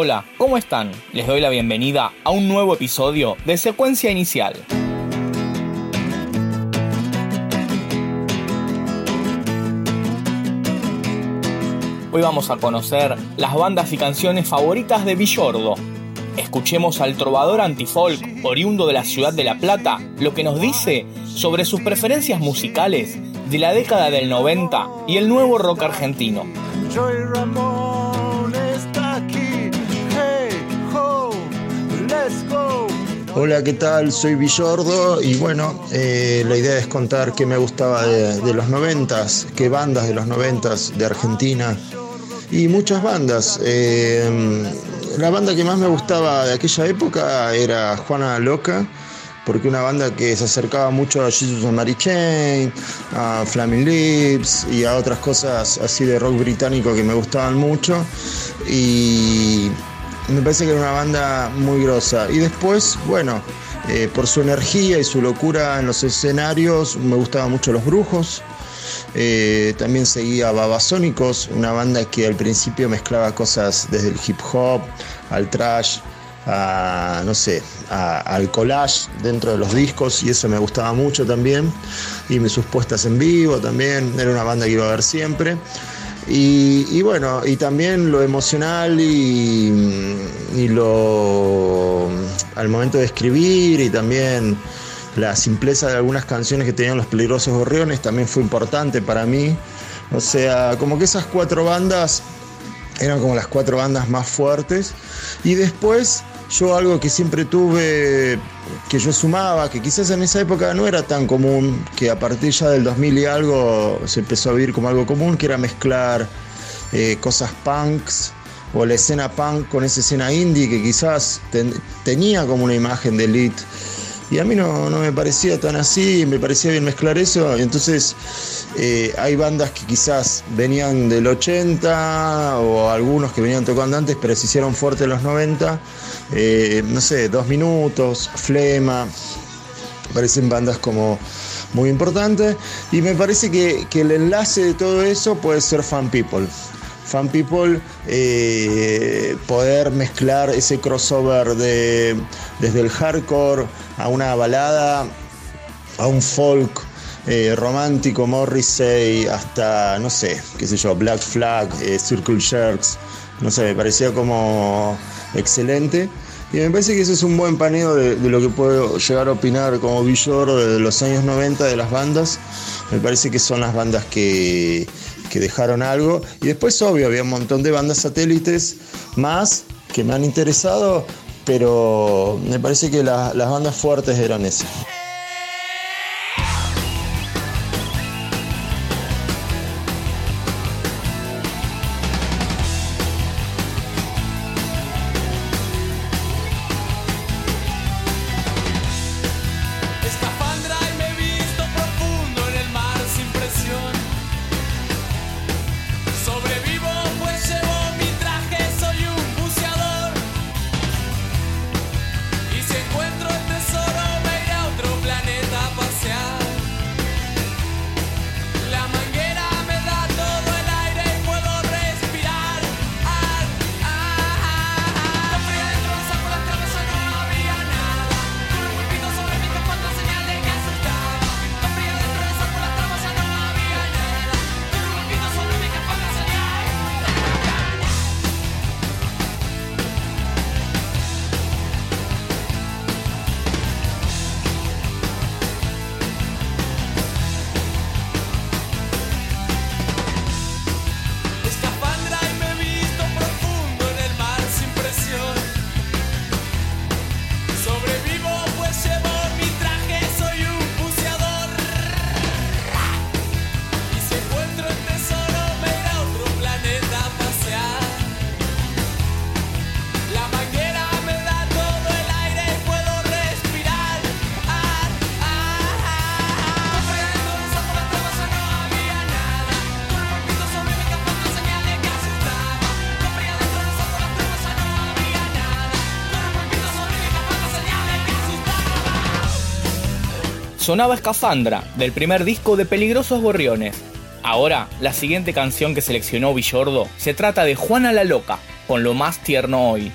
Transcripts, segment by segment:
Hola, ¿cómo están? Les doy la bienvenida a un nuevo episodio de Secuencia Inicial. Hoy vamos a conocer las bandas y canciones favoritas de Villordo. Escuchemos al trovador antifolk, oriundo de la ciudad de La Plata, lo que nos dice sobre sus preferencias musicales de la década del 90 y el nuevo rock argentino. Hola, ¿qué tal? Soy Villordo y bueno, eh, la idea es contar qué me gustaba de, los noventas, qué bandas de los noventas de Argentina y muchas bandas. Eh, la banda que más me gustaba de aquella época era Juana Loca, porque una banda que se acercaba mucho a Jesus and Mary Chain, a Flaming Lips y a otras cosas así de rock británico que me gustaban mucho. Y me parece que era una banda muy grosa. Y después, bueno, eh, por su energía y su locura en los escenarios, me gustaban mucho Los Brujos. Eh, también seguía Babasónicos, una banda que al principio mezclaba cosas desde el hip hop al trash, a, no sé, al collage dentro de los discos y eso me gustaba mucho también. Y sus puestas en vivo también, era una banda que iba a ver siempre. Y, bueno, y también lo emocional y, lo al momento de escribir y también la simpleza de algunas canciones que tenían los peligrosos gorriones también fue importante para mí. O sea, como que esas cuatro bandas eran como las cuatro bandas más fuertes. Y después yo algo que siempre tuve, que yo sumaba, que quizás en esa época no era tan común, que a partir ya del 2000 y algo se empezó a vivir como algo común, que era mezclar eh, cosas punks o la escena punk con esa escena indie que quizás tenía como una imagen de elite. Y a mí no, no, me parecía tan así, me parecía bien mezclar eso. Entonces eh, hay bandas que quizás venían del 80 o algunos que venían tocando antes, pero se hicieron fuertes en los 90. Eh, no sé, Dos Minutos, Flema, parecen bandas como muy importantes. Y me parece que, el enlace de todo eso puede ser Fan People. Fan People, eh, poder mezclar ese crossover de, desde el hardcore a una balada, a un folk, eh, romántico, Morrissey, hasta, no sé, qué sé yo, Black Flag, eh, Circle Jerks, no sé, me parecía como excelente. Y me parece que ese es un buen paneo de, lo que puedo llegar a opinar como Villor de los años 90 de las bandas. Me parece que son las bandas que, dejaron algo. Y después, obvio, había un montón de bandas satélites más que me han interesado, pero me parece que las bandas fuertes eran esas. Sonaba Escafandra, del primer disco de Peligrosos Gorriones. Ahora, la siguiente canción que seleccionó Villordo se trata de Juana la Loca, con lo más tierno hoy.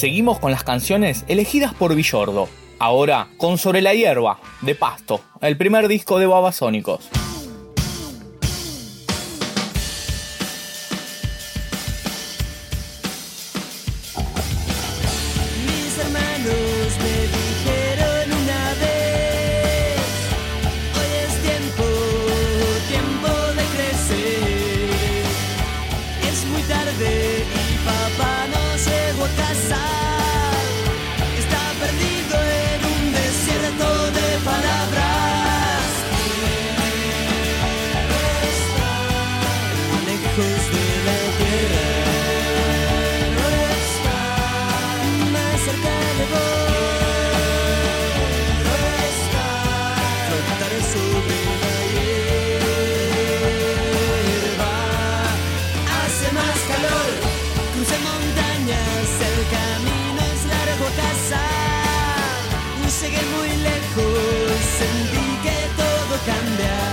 Seguimos con las canciones elegidas por Villordo. Ahora con Sobre la Hierba, de Pasto, el primer disco de Babasónicos. lejos sentí que todo cambia.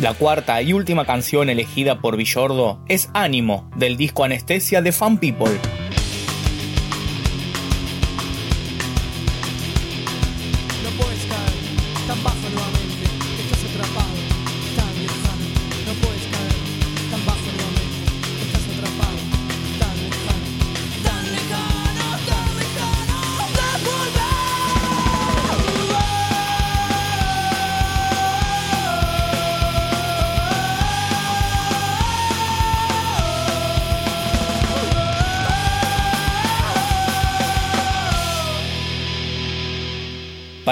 La cuarta y última canción elegida por Villordo es Ánimo, del disco Anestesia de Fan People.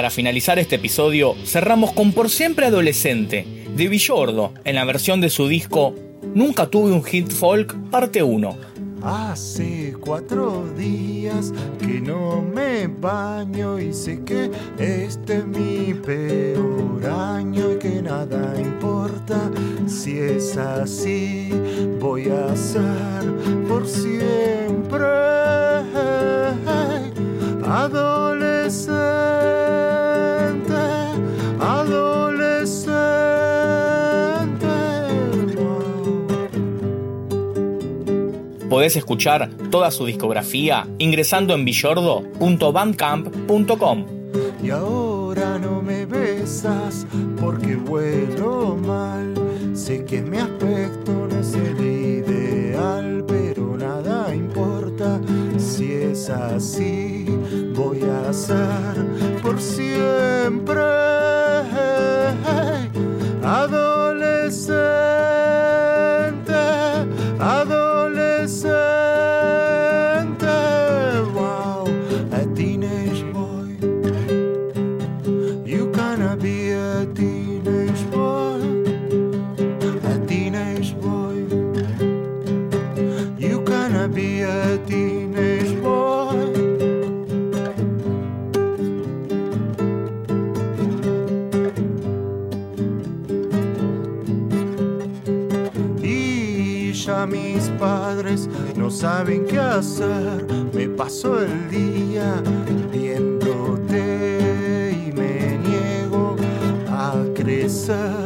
Para finalizar este episodio, cerramos con Por Siempre Adolescente, de Villordo, en la versión de su disco Nunca tuve un hit folk, parte 1. Hace cuatro días que no me baño y sé que este es mi peor año y que nada importa. Si es así, voy a ser por siempre adolescente, Podés escuchar toda su discografía ingresando en villordo.bandcamp.com. Y ahora no me besas porque vuelo mal. Sé que mi aspecto no es el ideal, pero nada importa. Si es así, voy a ser por siempre Y ya mis padres no saben qué hacer. Me paso el día viéndote y me niego a crecer.